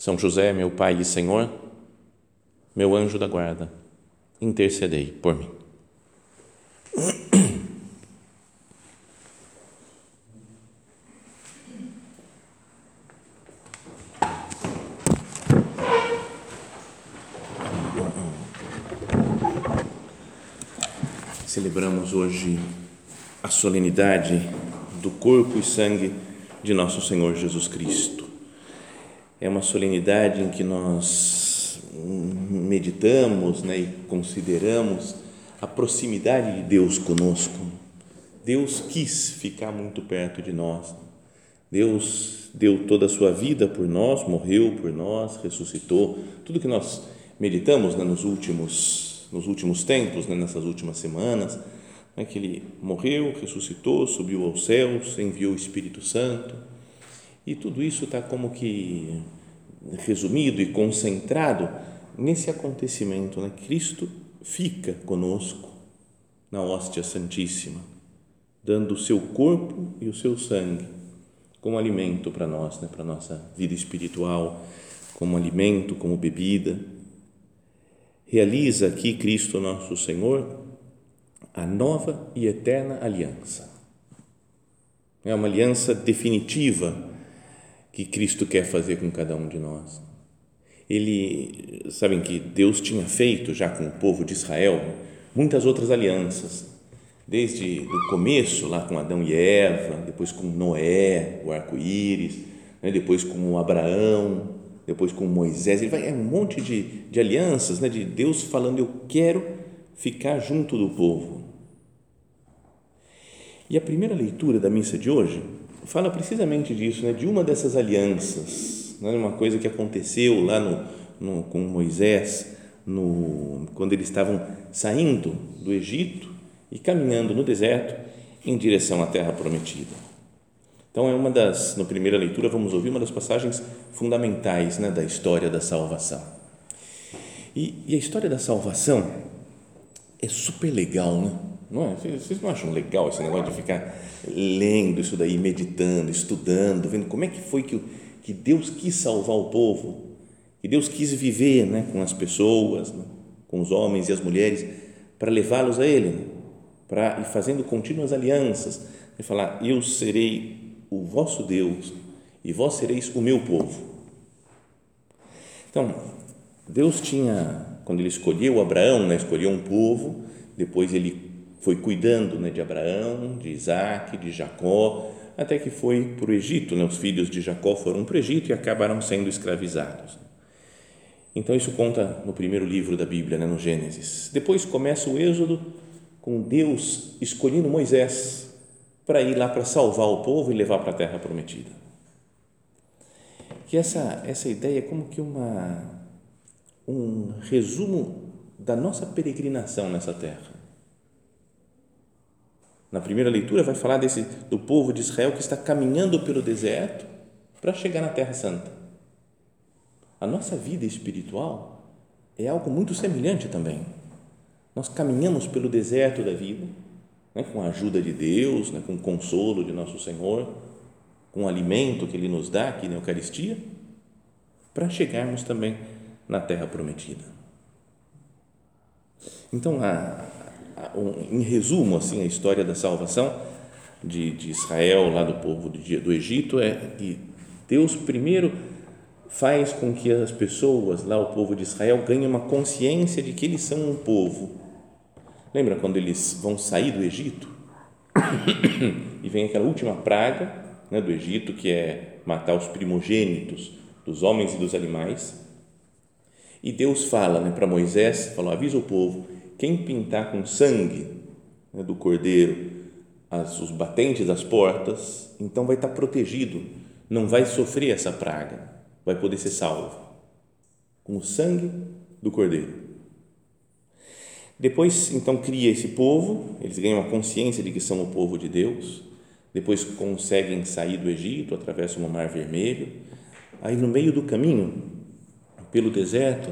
são José, meu Pai e Senhor, meu anjo da guarda, intercedei por mim. Celebramos hoje a solenidade do corpo e sangue de nosso Senhor Jesus Cristo é uma solenidade em que nós meditamos né, e consideramos a proximidade de Deus conosco. Deus quis ficar muito perto de nós. Deus deu toda a sua vida por nós, morreu por nós, ressuscitou. Tudo que nós meditamos né, nos últimos nos últimos tempos, né, nessas últimas semanas, né, que ele morreu, ressuscitou, subiu aos céus, enviou o Espírito Santo e tudo isso está como que resumido e concentrado nesse acontecimento, né? Cristo fica conosco na hóstia santíssima, dando o seu corpo e o seu sangue como alimento para nós, né? para nossa vida espiritual, como alimento, como bebida. Realiza aqui Cristo nosso Senhor a nova e eterna aliança. É uma aliança definitiva que Cristo quer fazer com cada um de nós. Ele, sabem que Deus tinha feito já com o povo de Israel muitas outras alianças, desde o começo, lá com Adão e Eva, depois com Noé, o arco-íris, né? depois com Abraão, depois com Moisés, ele vai, é um monte de, de alianças, né? de Deus falando, eu quero ficar junto do povo. E a primeira leitura da missa de hoje fala precisamente disso, né? de uma dessas alianças, né? uma coisa que aconteceu lá no, no, com Moisés, no, quando eles estavam saindo do Egito e caminhando no deserto em direção à terra prometida. Então é uma das, na primeira leitura vamos ouvir uma das passagens fundamentais né, da história da salvação. E, e a história da salvação é super legal, né? Não é? Vocês não acham legal esse negócio de ficar lendo isso daí, meditando, estudando, vendo como é que foi que, que Deus quis salvar o povo, que Deus quis viver né, com as pessoas, né, com os homens e as mulheres, para levá-los a Ele, né, para ir fazendo contínuas alianças, e falar: Eu serei o vosso Deus e vós sereis o meu povo. Então, Deus tinha, quando Ele escolheu Abraão, né, escolheu um povo, depois Ele foi cuidando né, de Abraão, de Isaac, de Jacó, até que foi para o Egito. Né? Os filhos de Jacó foram para o Egito e acabaram sendo escravizados. Então, isso conta no primeiro livro da Bíblia, né, no Gênesis. Depois começa o Êxodo com Deus escolhendo Moisés para ir lá para salvar o povo e levar para a terra prometida. Que essa, essa ideia é como que uma, um resumo da nossa peregrinação nessa terra na primeira leitura vai falar desse do povo de Israel que está caminhando pelo deserto para chegar na Terra Santa. A nossa vida espiritual é algo muito semelhante também. Nós caminhamos pelo deserto da vida, né, com a ajuda de Deus, né, com o consolo de nosso Senhor, com o alimento que Ele nos dá aqui na Eucaristia, para chegarmos também na Terra Prometida. Então, a, em resumo, assim, a história da salvação de, de Israel, lá do povo do, do Egito, é que Deus primeiro faz com que as pessoas, lá o povo de Israel, ganhem uma consciência de que eles são um povo. Lembra quando eles vão sair do Egito? e vem aquela última praga né, do Egito, que é matar os primogênitos dos homens e dos animais. E Deus fala né, para Moisés, falou, avisa o povo quem pintar com sangue né, do cordeiro as, os batentes das portas, então vai estar protegido, não vai sofrer essa praga. vai poder ser salvo com o sangue do Cordeiro. Depois, então, cria esse povo, eles ganham a consciência de que são o povo de Deus, depois conseguem sair do Egito, atravessam o Mar Vermelho. Aí, no meio do caminho, pelo deserto,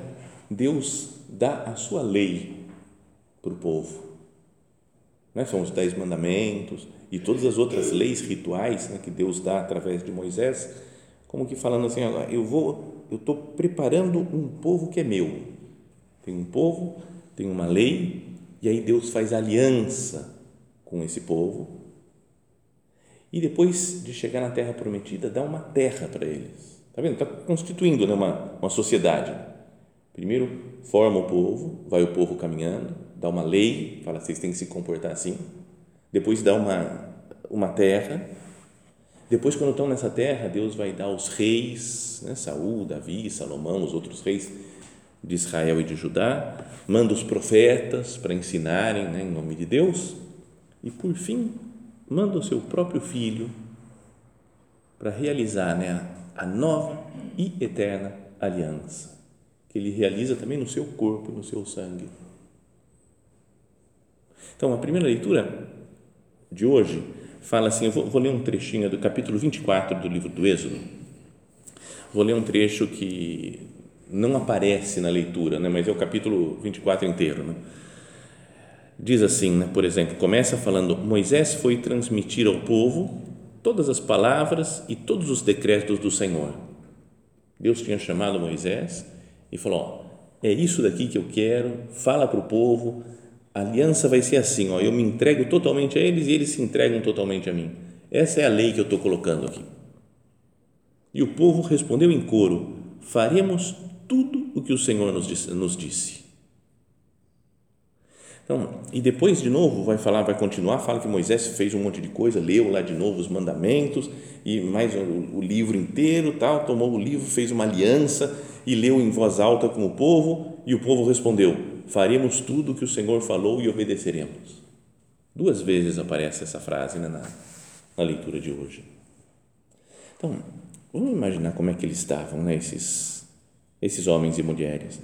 Deus dá a sua lei para o povo. Né? São os Dez Mandamentos e todas as outras leis rituais né, que Deus dá através de Moisés, como que falando assim: eu vou, eu estou preparando um povo que é meu. Tem um povo tem uma lei, e aí Deus faz aliança com esse povo, e depois de chegar na terra prometida, dá uma terra para eles. Está vendo? Está constituindo né, uma, uma sociedade. Primeiro forma o povo, vai o povo caminhando, dá uma lei, fala vocês têm que se comportar assim. Depois dá uma, uma terra. Depois, quando estão nessa terra, Deus vai dar os reis, né, Saul, Davi, Salomão, os outros reis de Israel e de Judá, manda os profetas para ensinarem né, em nome de Deus e, por fim, manda o seu próprio filho para realizar né, a nova e eterna aliança, que ele realiza também no seu corpo, no seu sangue. Então, a primeira leitura de hoje fala assim: eu vou, vou ler um trechinho do capítulo 24 do livro do Êxodo. Vou ler um trecho que não aparece na leitura, né, mas é o capítulo 24 inteiro. Né? Diz assim, né, por exemplo, começa falando: Moisés foi transmitir ao povo todas as palavras e todos os decretos do Senhor. Deus tinha chamado Moisés e falou: ó, é isso daqui que eu quero, fala para o povo, a aliança vai ser assim, ó, eu me entrego totalmente a eles e eles se entregam totalmente a mim. Essa é a lei que eu estou colocando aqui. E o povo respondeu em coro: faremos tudo o que o Senhor nos disse. Nos disse. Então, e depois de novo vai falar, vai continuar, fala que Moisés fez um monte de coisa, leu lá de novo os mandamentos e mais o, o livro inteiro, tal, tomou o livro, fez uma aliança e leu em voz alta com o povo e o povo respondeu: faremos tudo o que o Senhor falou e obedeceremos. Duas vezes aparece essa frase né, na, na leitura de hoje. Então, vamos imaginar como é que eles estavam, né, esses esses homens e mulheres.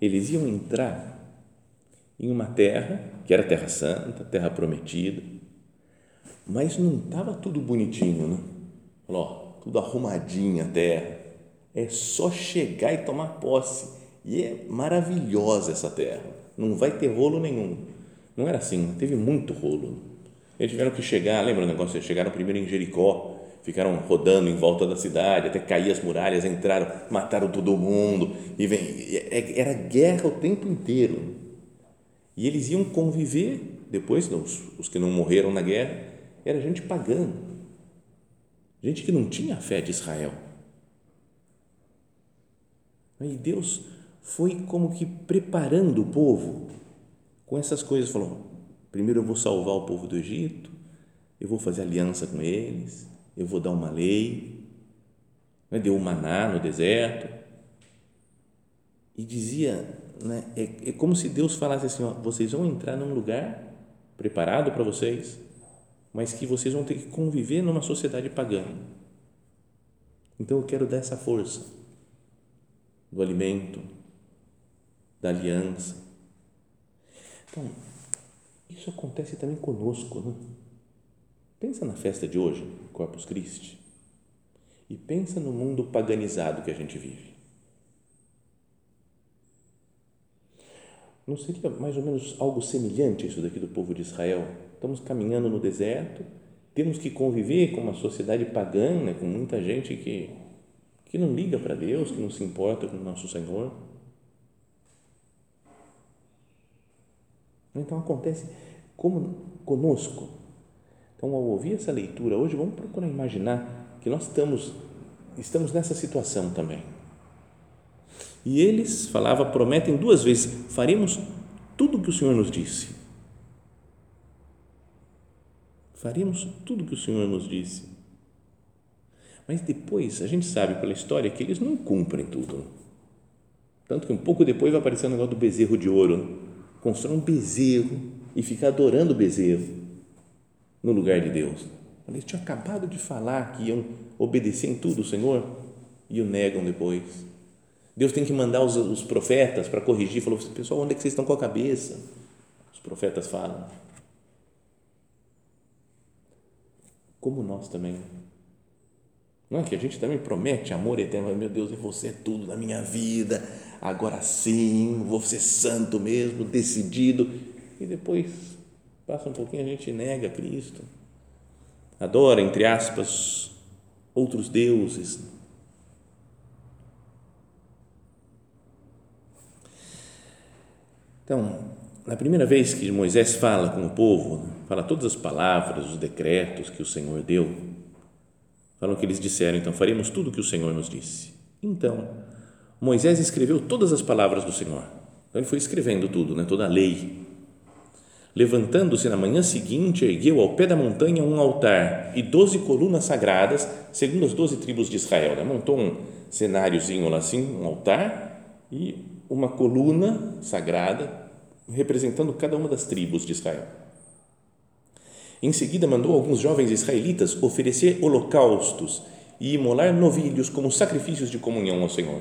Eles iam entrar em uma terra, que era terra santa, terra prometida, mas não estava tudo bonitinho, né? Falou, ó, tudo arrumadinho a terra. É só chegar e tomar posse. E é maravilhosa essa terra. Não vai ter rolo nenhum. Não era assim, teve muito rolo. Eles tiveram que chegar, lembra o negócio? Eles chegaram primeiro em Jericó, ficaram rodando em volta da cidade, até cair as muralhas, entraram, mataram todo mundo, e vem, é, era guerra o tempo inteiro. E eles iam conviver, depois, os, os que não morreram na guerra, era gente pagã, gente que não tinha a fé de Israel. E Deus foi como que preparando o povo com essas coisas, falou, primeiro eu vou salvar o povo do Egito, eu vou fazer aliança com eles, eu vou dar uma lei, né? deu o maná no deserto, e dizia, né? é, é como se Deus falasse assim, ó, vocês vão entrar num lugar preparado para vocês, mas que vocês vão ter que conviver numa sociedade pagã. Então eu quero dar essa força do alimento, da aliança. Então, isso acontece também conosco, né? Pensa na festa de hoje, Corpus Christi, e pensa no mundo paganizado que a gente vive. Não seria mais ou menos algo semelhante a isso daqui do povo de Israel? Estamos caminhando no deserto, temos que conviver com uma sociedade pagã, né, com muita gente que, que não liga para Deus, que não se importa com o nosso Senhor. Então acontece como conosco então, ao ouvir essa leitura hoje, vamos procurar imaginar que nós estamos, estamos nessa situação também. E eles, falava, prometem duas vezes: faremos tudo o que o Senhor nos disse. Faremos tudo o que o Senhor nos disse. Mas depois, a gente sabe pela história que eles não cumprem tudo. Tanto que um pouco depois vai aparecer o negócio do bezerro de ouro. Constrói um bezerro e fica adorando o bezerro no lugar de Deus. Eles tinham acabado de falar que iam obedecer em tudo o Senhor e o negam depois. Deus tem que mandar os, os profetas para corrigir. Falou, pessoal, onde é que vocês estão com a cabeça? Os profetas falam. Como nós também. Não é que a gente também promete amor eterno, meu Deus, você é tudo na minha vida, agora sim, vou ser santo mesmo, decidido. E depois, passa um pouquinho, a gente nega Cristo. Adora, entre aspas, outros deuses. Então, na primeira vez que Moisés fala com o povo, fala todas as palavras, os decretos que o Senhor deu, falam que eles disseram, então, faremos tudo o que o Senhor nos disse. Então, Moisés escreveu todas as palavras do Senhor. Então, ele foi escrevendo tudo, né, toda a lei. Levantando-se na manhã seguinte, ergueu ao pé da montanha um altar e doze colunas sagradas, segundo as doze tribos de Israel. Né? Montou um cenáriozinho lá assim, um altar e uma coluna sagrada representando cada uma das tribos de Israel. Em seguida, mandou alguns jovens israelitas oferecer holocaustos e imolar novilhos como sacrifícios de comunhão ao Senhor.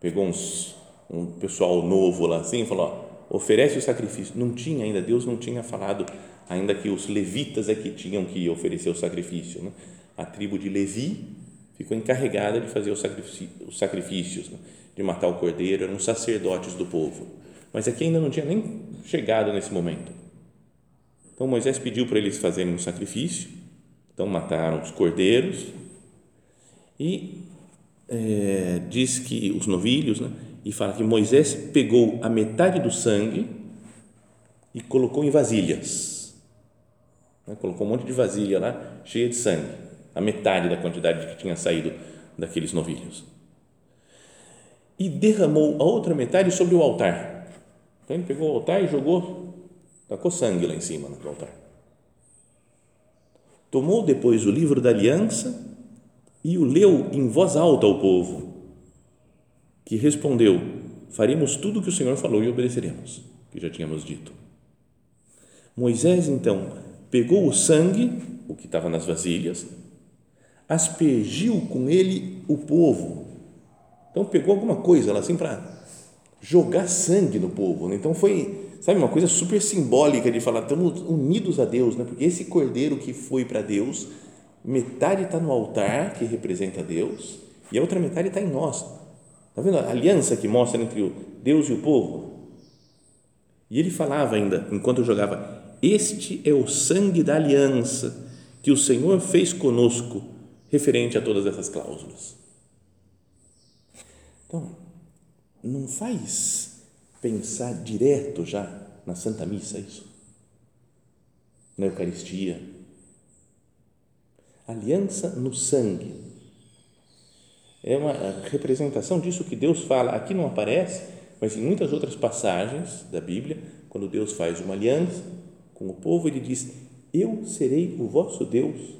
Pegou uns, um pessoal novo lá assim e falou: ó, oferece o sacrifício. Não tinha ainda, Deus não tinha falado ainda que os levitas é que tinham que oferecer o sacrifício. Né? A tribo de Levi ficou encarregada de fazer os sacrifícios, né? de matar o cordeiro, eram os sacerdotes do povo mas aqui ainda não tinha nem chegado nesse momento. Então Moisés pediu para eles fazerem um sacrifício, então mataram os cordeiros e é, diz que os novilhos, né, e fala que Moisés pegou a metade do sangue e colocou em vasilhas. Né, colocou um monte de vasilha lá, cheia de sangue, a metade da quantidade que tinha saído daqueles novilhos. E derramou a outra metade sobre o altar então ele pegou o altar e jogou, tacou sangue lá em cima do altar. Tomou depois o livro da aliança e o leu em voz alta ao povo, que respondeu: Faremos tudo o que o Senhor falou e obedeceremos, que já tínhamos dito. Moisés então pegou o sangue, o que estava nas vasilhas, aspergiu com ele o povo. Então pegou alguma coisa lá assim para jogar sangue no povo. Né? Então foi, sabe, uma coisa super simbólica de falar, estamos unidos a Deus, né? porque esse cordeiro que foi para Deus, metade está no altar, que representa Deus, e a outra metade está em nós. Está vendo a aliança que mostra entre o Deus e o povo? E ele falava ainda, enquanto eu jogava, este é o sangue da aliança que o Senhor fez conosco, referente a todas essas cláusulas. Então, não faz pensar direto já na Santa Missa isso? Na Eucaristia? Aliança no sangue. É uma representação disso que Deus fala. Aqui não aparece, mas em muitas outras passagens da Bíblia, quando Deus faz uma aliança com o povo, ele diz: Eu serei o vosso Deus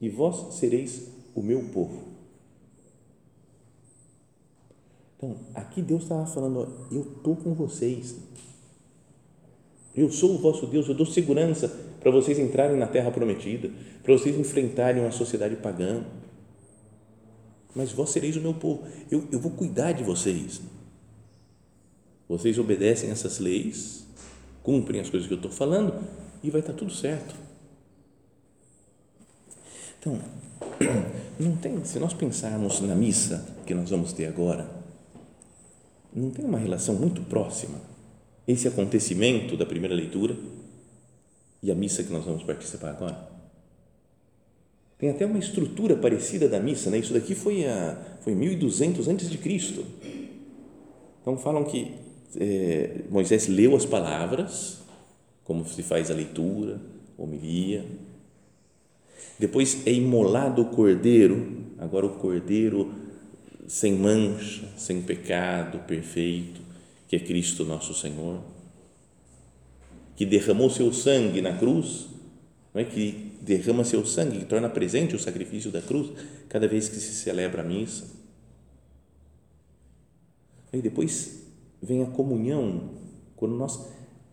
e vós sereis o meu povo. Então, aqui Deus estava falando: ó, eu estou com vocês. Eu sou o vosso Deus, eu dou segurança para vocês entrarem na terra prometida, para vocês enfrentarem uma sociedade pagã. Mas vós sereis o meu povo, eu, eu vou cuidar de vocês. Vocês obedecem essas leis, cumprem as coisas que eu estou falando e vai estar tudo certo. Então, não tem, se nós pensarmos na missa que nós vamos ter agora, não tem uma relação muito próxima esse acontecimento da primeira leitura e a missa que nós vamos participar agora? Tem até uma estrutura parecida da missa, né? Isso daqui foi a foi 1200 antes de Cristo. Então falam que é, Moisés leu as palavras, como se faz a leitura, homilia. Depois é imolado o cordeiro. Agora o cordeiro sem mancha, sem pecado, perfeito, que é Cristo nosso Senhor, que derramou seu sangue na cruz, não é que derrama seu sangue, que torna presente o sacrifício da cruz cada vez que se celebra a missa. E depois vem a comunhão, quando nós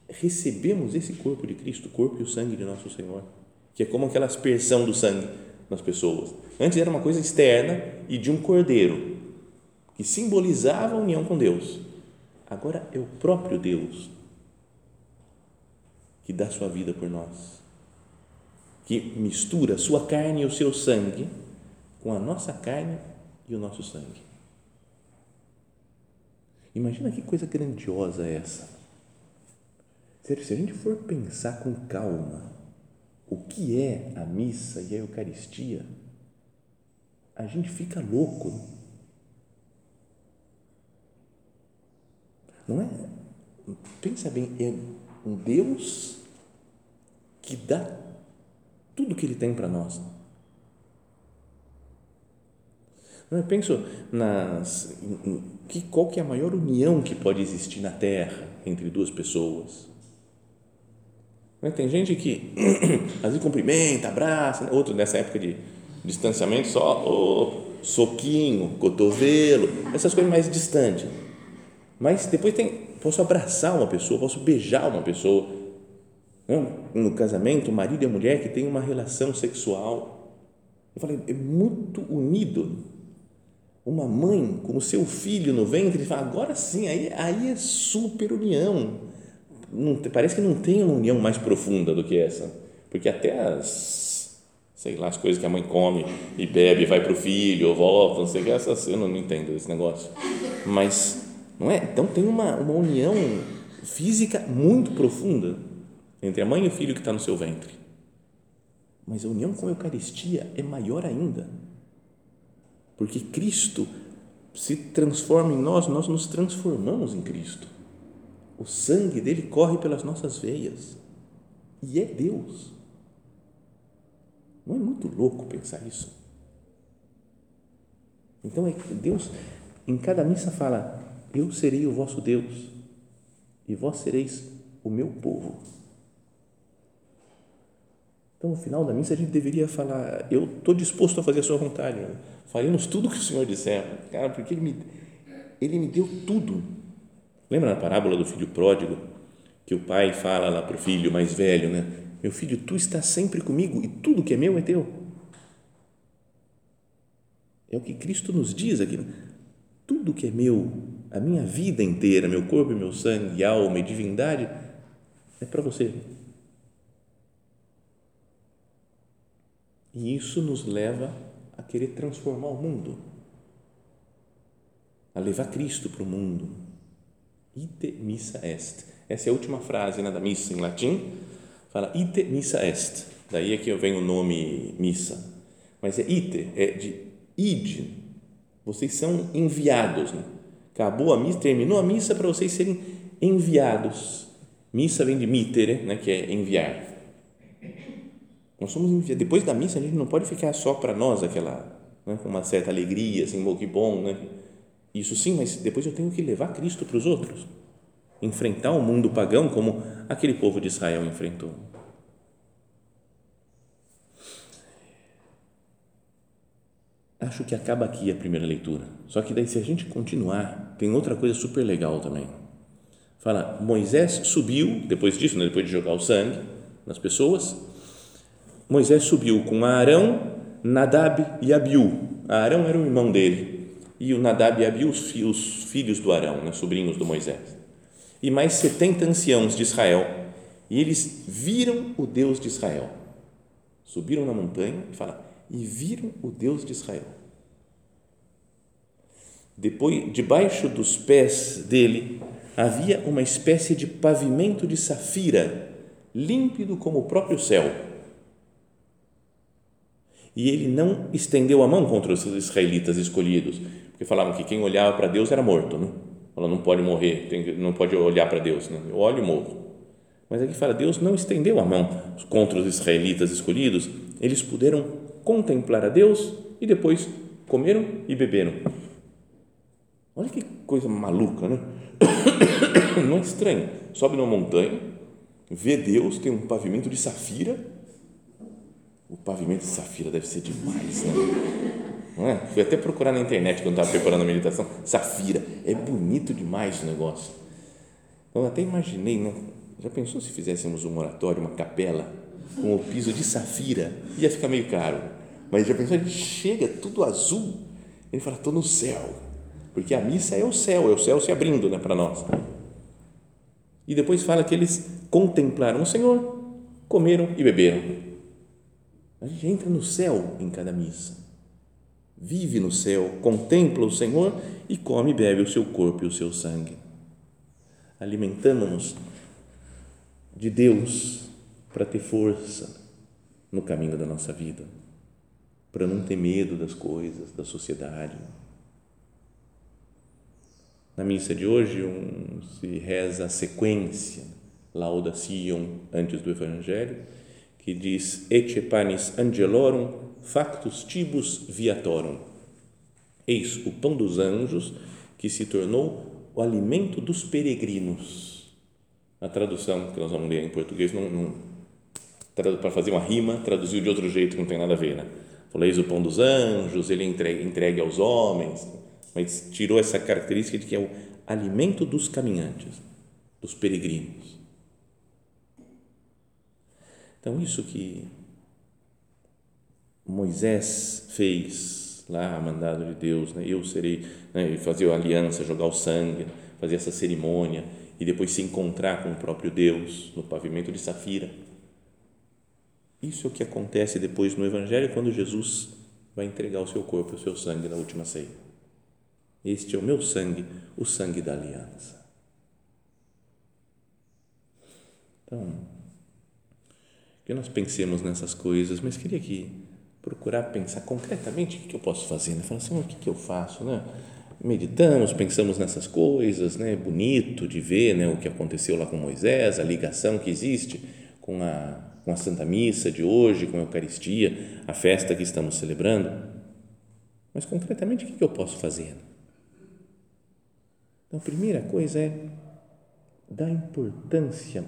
recebemos esse corpo de Cristo, o corpo e o sangue de nosso Senhor, que é como aquela aspersão do sangue nas pessoas. Antes era uma coisa externa e de um cordeiro, que simbolizava a união com Deus. Agora é o próprio Deus que dá sua vida por nós, que mistura sua carne e o seu sangue com a nossa carne e o nosso sangue. Imagina que coisa grandiosa é essa. Se a gente for pensar com calma o que é a missa e a Eucaristia, a gente fica louco. Não é? Pensa bem, é um Deus que dá tudo que Ele tem para nós. Eu penso nas, que, qual que é a maior união que pode existir na Terra entre duas pessoas. Né, tem gente que às vezes cumprimenta, abraça, né, outro nessa época de distanciamento só oh, soquinho, cotovelo, essas coisas mais distantes. Mas depois tem, posso abraçar uma pessoa, posso beijar uma pessoa. Né, no casamento, marido e mulher que tem uma relação sexual. Eu falei, é muito unido uma mãe com o seu filho no ventre fala, agora sim, aí, aí é super união. Não, parece que não tem uma união mais profunda do que essa, porque até as, sei lá, as coisas que a mãe come e bebe, vai para o filho, ou volta, não sei o que, essas, eu não, não entendo esse negócio. Mas, não é? Então tem uma, uma união física muito profunda entre a mãe e o filho que está no seu ventre. Mas a união com a Eucaristia é maior ainda porque Cristo se transforma em nós, nós nos transformamos em Cristo. O sangue dele corre pelas nossas veias e é Deus. Não é muito louco pensar isso? Então é que Deus em cada missa fala: Eu serei o vosso Deus e vós sereis o meu povo. Então, no final da missa, a gente deveria falar: Eu estou disposto a fazer a sua vontade. Faremos tudo o que o Senhor disser. Cara, porque Ele me, ele me deu tudo. Lembra na parábola do filho pródigo? Que o pai fala lá para o filho mais velho, né? Meu filho, tu estás sempre comigo e tudo que é meu é teu. É o que Cristo nos diz aqui. Né? Tudo que é meu, a minha vida inteira, meu corpo meu sangue, alma e divindade, é para você. E isso nos leva a querer transformar o mundo, a levar Cristo para o mundo. Ite missa est. Essa é a última frase né, da missa em latim. Fala ite missa est. Daí é que vem o nome missa. Mas é ite, é de id. Vocês são enviados. Né? Acabou a missa, terminou a missa para vocês serem enviados. Missa vem de mitere, né, que é enviar. Nós somos enviados. Depois da missa, a gente não pode ficar só para nós aquela, né, com uma certa alegria, assim, bom, que bom, né? Isso sim, mas depois eu tenho que levar Cristo para os outros. Enfrentar o mundo pagão como aquele povo de Israel enfrentou. Acho que acaba aqui a primeira leitura. Só que daí, se a gente continuar, tem outra coisa super legal também. Fala, Moisés subiu, depois disso, né, depois de jogar o sangue nas pessoas, Moisés subiu com Arão, Nadab e Abiú. Arão era o irmão dele e o Nadab e Abiú, os filhos do Arão, né, sobrinhos do Moisés. E mais setenta anciãos de Israel. E eles viram o Deus de Israel. Subiram na montanha e falaram, e viram o Deus de Israel. Depois, debaixo dos pés dele, havia uma espécie de pavimento de safira, límpido como o próprio céu e ele não estendeu a mão contra os israelitas escolhidos, porque falavam que quem olhava para Deus era morto, né? Ela não pode morrer, não pode olhar para Deus, né? eu olho e morro. Mas aqui fala, Deus não estendeu a mão contra os israelitas escolhidos, eles puderam contemplar a Deus e depois comeram e beberam. Olha que coisa maluca, né? Não é estranho. Sobe numa montanha, vê Deus, tem um pavimento de safira o pavimento de safira deve ser demais, né? Não é? Fui até procurar na internet quando estava preparando a meditação. Safira, é bonito demais o negócio. Eu até imaginei, né? Já pensou se fizéssemos um oratório, uma capela com o piso de safira? Ia ficar meio caro. Mas já pensou, chega tudo azul, ele fala, estou no céu, porque a missa é o céu, é o céu se abrindo né, para nós. E depois fala que eles contemplaram o Senhor, comeram e beberam. A gente entra no céu em cada missa, vive no céu, contempla o Senhor e come e bebe o seu corpo e o seu sangue. Alimentamos-nos de Deus para ter força no caminho da nossa vida, para não ter medo das coisas, da sociedade. Na missa de hoje um, se reza a sequência, Lauda Sion, antes do Evangelho, que diz Ecce panis angelorum factus tibus viatorum. Eis o pão dos anjos que se tornou o alimento dos peregrinos. A tradução que nós vamos ler em português não, não para fazer uma rima, traduziu de outro jeito que não tem nada a ver, né? Falou, eis o pão dos anjos, ele entregue, entregue aos homens, mas tirou essa característica de que é o alimento dos caminhantes, dos peregrinos. Então, isso que Moisés fez lá, mandado de Deus, né? eu serei, né? fazer a aliança, jogar o sangue, fazer essa cerimônia e depois se encontrar com o próprio Deus no pavimento de Safira. Isso é o que acontece depois no Evangelho quando Jesus vai entregar o seu corpo o seu sangue na última ceia. Este é o meu sangue, o sangue da aliança. Então, que nós pensemos nessas coisas, mas queria que procurar pensar concretamente o que eu posso fazer, né? Falar assim, o que eu faço, né? Meditamos, pensamos nessas coisas, né? Bonito de ver, né? O que aconteceu lá com Moisés, a ligação que existe com a, com a Santa Missa de hoje, com a Eucaristia, a festa que estamos celebrando. Mas concretamente o que eu posso fazer? Então, a primeira coisa é dar importância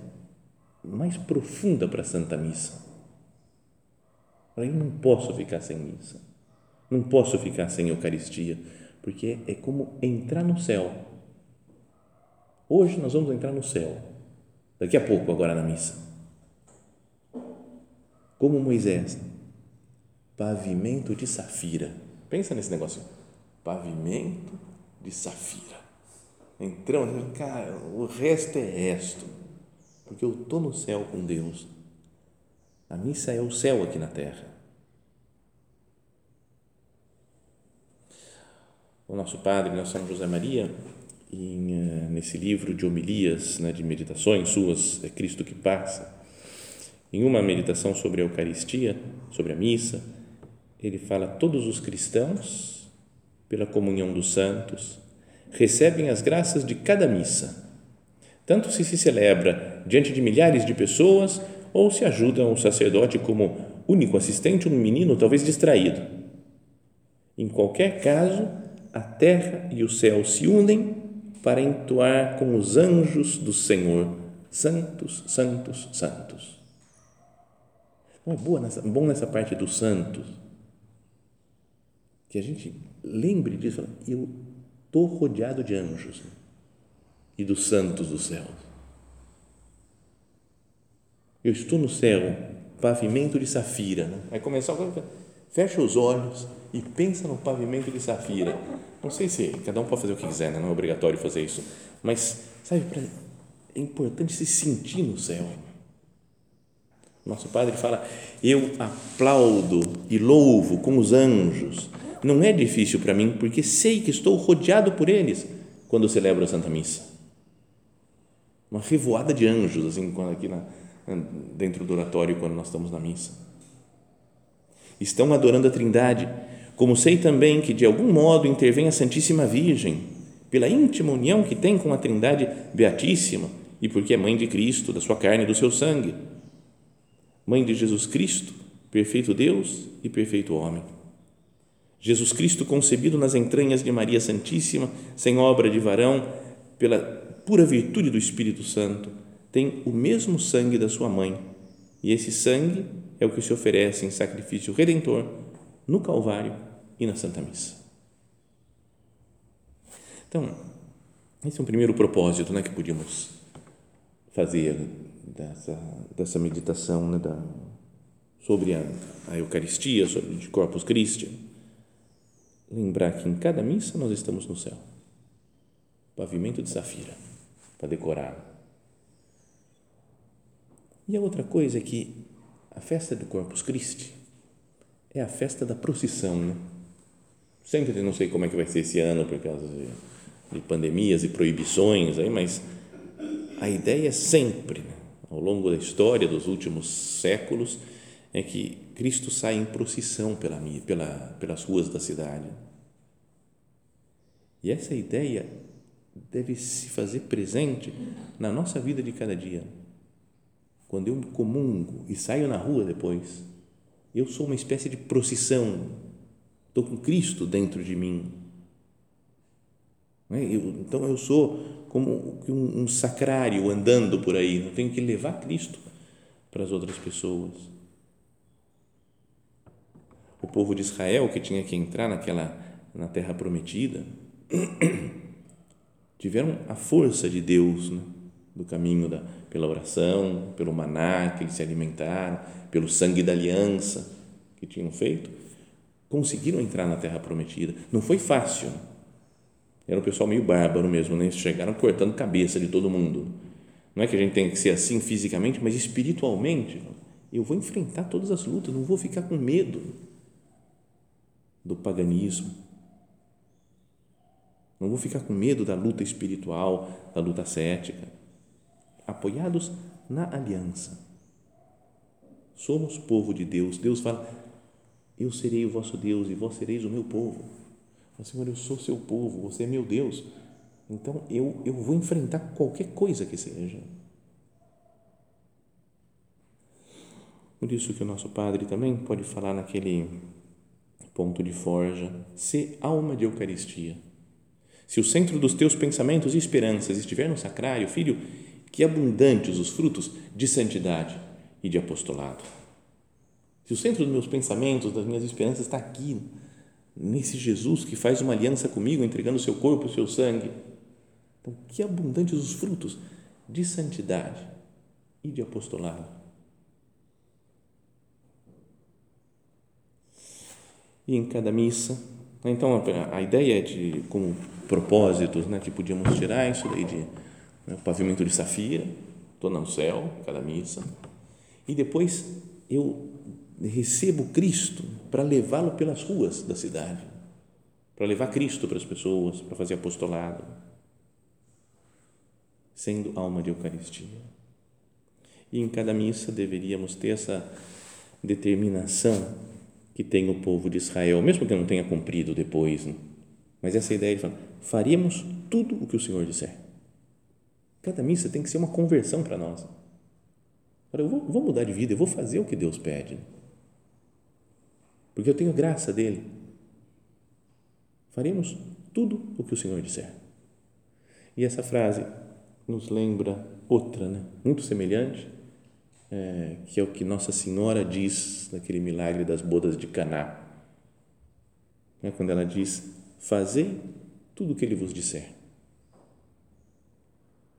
mais profunda para a Santa Missa. Eu não posso ficar sem missa, não posso ficar sem Eucaristia, porque é como entrar no céu. Hoje nós vamos entrar no céu, daqui a pouco, agora na missa. Como Moisés, pavimento de safira. Pensa nesse negócio, pavimento de safira entramos, cara, o resto é resto, porque eu estou no céu com Deus. A missa é o céu aqui na terra. O nosso padre, nosso São José Maria, em, eh, nesse livro de homilias, né, de meditações suas, é Cristo que passa, em uma meditação sobre a Eucaristia, sobre a missa, ele fala: todos os cristãos, pela comunhão dos santos, recebem as graças de cada missa, tanto se se celebra diante de milhares de pessoas ou se ajuda o sacerdote como único assistente um menino talvez distraído. Em qualquer caso, a terra e o céu se unem para entoar com os anjos do Senhor, santos, santos, santos. Não é boa nessa, bom nessa parte dos santos que a gente lembre disso. Eu estou rodeado de anjos e dos santos do céu. Eu estou no céu, pavimento de safira. Né? Vai começar fecha os olhos e pensa no pavimento de safira. Não sei se cada um pode fazer o que quiser, né? não é obrigatório fazer isso, mas sabe, é importante se sentir no céu. Nosso Padre fala: Eu aplaudo e louvo com os anjos não é difícil para mim, porque sei que estou rodeado por eles quando celebro a Santa Missa. Uma revoada de anjos, assim, aqui na, dentro do oratório, quando nós estamos na missa. Estão adorando a Trindade, como sei também que de algum modo intervém a Santíssima Virgem, pela íntima união que tem com a Trindade Beatíssima e porque é mãe de Cristo, da sua carne e do seu sangue. Mãe de Jesus Cristo, perfeito Deus e perfeito homem Jesus Cristo concebido nas entranhas de Maria Santíssima, sem obra de varão, pela pura virtude do Espírito Santo, tem o mesmo sangue da sua mãe, e esse sangue é o que se oferece em sacrifício redentor no Calvário e na Santa Missa. Então, esse é um primeiro propósito né, que podíamos fazer dessa, dessa meditação né, da, sobre a, a Eucaristia, sobre o Corpus Christi, lembrar que em cada missa nós estamos no céu. Pavimento de safira, para decorar. E a outra coisa é que a festa do Corpus Christi é a festa da procissão, né? Sempre não sei como é que vai ser esse ano por causa de, de pandemias e proibições aí, mas a ideia é sempre, né? Ao longo da história dos últimos séculos, é que Cristo sai em procissão pela, pela, pelas ruas da cidade. E essa ideia deve se fazer presente na nossa vida de cada dia. Quando eu comungo e saio na rua depois, eu sou uma espécie de procissão, estou com Cristo dentro de mim. É? então eu sou como um, um sacrário andando por aí, eu tenho que levar Cristo para as outras pessoas. O povo de Israel que tinha que entrar naquela na terra prometida tiveram a força de Deus né? do caminho da, pela oração, pelo maná que eles se alimentaram, pelo sangue da aliança que tinham feito, conseguiram entrar na terra prometida. Não foi fácil. Era um pessoal meio bárbaro mesmo, né? chegaram cortando cabeça de todo mundo. Não é que a gente tem que ser assim fisicamente, mas espiritualmente. Eu vou enfrentar todas as lutas, não vou ficar com medo do paganismo. Não vou ficar com medo da luta espiritual, da luta cética. Apoiados na aliança. Somos povo de Deus. Deus fala: Eu serei o vosso Deus e vós sereis o meu povo. Senhor, eu sou seu povo, você é meu Deus. Então eu, eu vou enfrentar qualquer coisa que seja. Por isso que o nosso Padre também pode falar naquele ponto de forja, ser alma de Eucaristia. Se o centro dos teus pensamentos e esperanças estiver no sacrário, filho, que abundantes os frutos de santidade e de apostolado. Se o centro dos meus pensamentos, das minhas esperanças está aqui, nesse Jesus que faz uma aliança comigo, entregando o seu corpo o seu sangue. Então, que abundantes os frutos de santidade e de apostolado. E em cada missa, então a ideia é de como propósitos, né, que podíamos tirar isso daí de né, pavimento de safira, estou no céu, cada missa, e depois eu recebo Cristo para levá-lo pelas ruas da cidade, para levar Cristo para as pessoas, para fazer apostolado, sendo alma de Eucaristia. E em cada missa deveríamos ter essa determinação que tem o povo de Israel, mesmo que não tenha cumprido depois, né? mas essa ideia de falar, faríamos tudo o que o Senhor disser. Cada missa tem que ser uma conversão para nós. Eu vou, vou mudar de vida, eu vou fazer o que Deus pede porque eu tenho graça dele. Faremos tudo o que o Senhor disser. E essa frase nos lembra outra, né? muito semelhante, é, que é o que Nossa Senhora diz naquele milagre das bodas de Caná, é quando ela diz: Fazei tudo o que ele vos disser.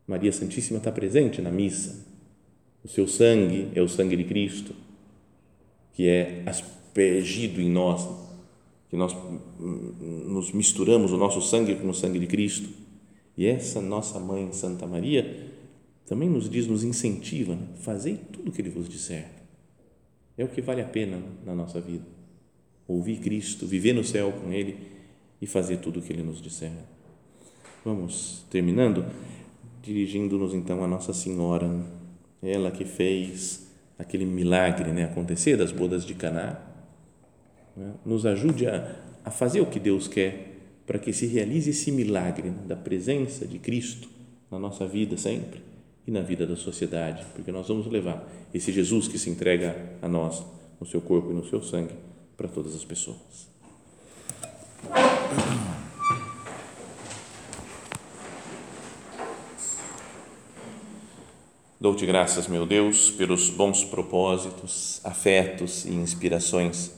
Maria Santíssima está presente na missa. O seu sangue é o sangue de Cristo, que é as aspergido em nós, que nós nos misturamos o nosso sangue com o sangue de Cristo. E essa nossa mãe, Santa Maria, também nos diz, nos incentiva, né? fazei tudo o que Ele vos disser. É o que vale a pena na nossa vida. Ouvir Cristo, viver no céu com Ele e fazer tudo o que Ele nos disser. Vamos terminando, dirigindo-nos então a Nossa Senhora, ela que fez aquele milagre né, acontecer das bodas de Caná? Nos ajude a, a fazer o que Deus quer para que se realize esse milagre da presença de Cristo na nossa vida sempre e na vida da sociedade, porque nós vamos levar esse Jesus que se entrega a nós no seu corpo e no seu sangue para todas as pessoas. Dou-te graças, meu Deus, pelos bons propósitos, afetos e inspirações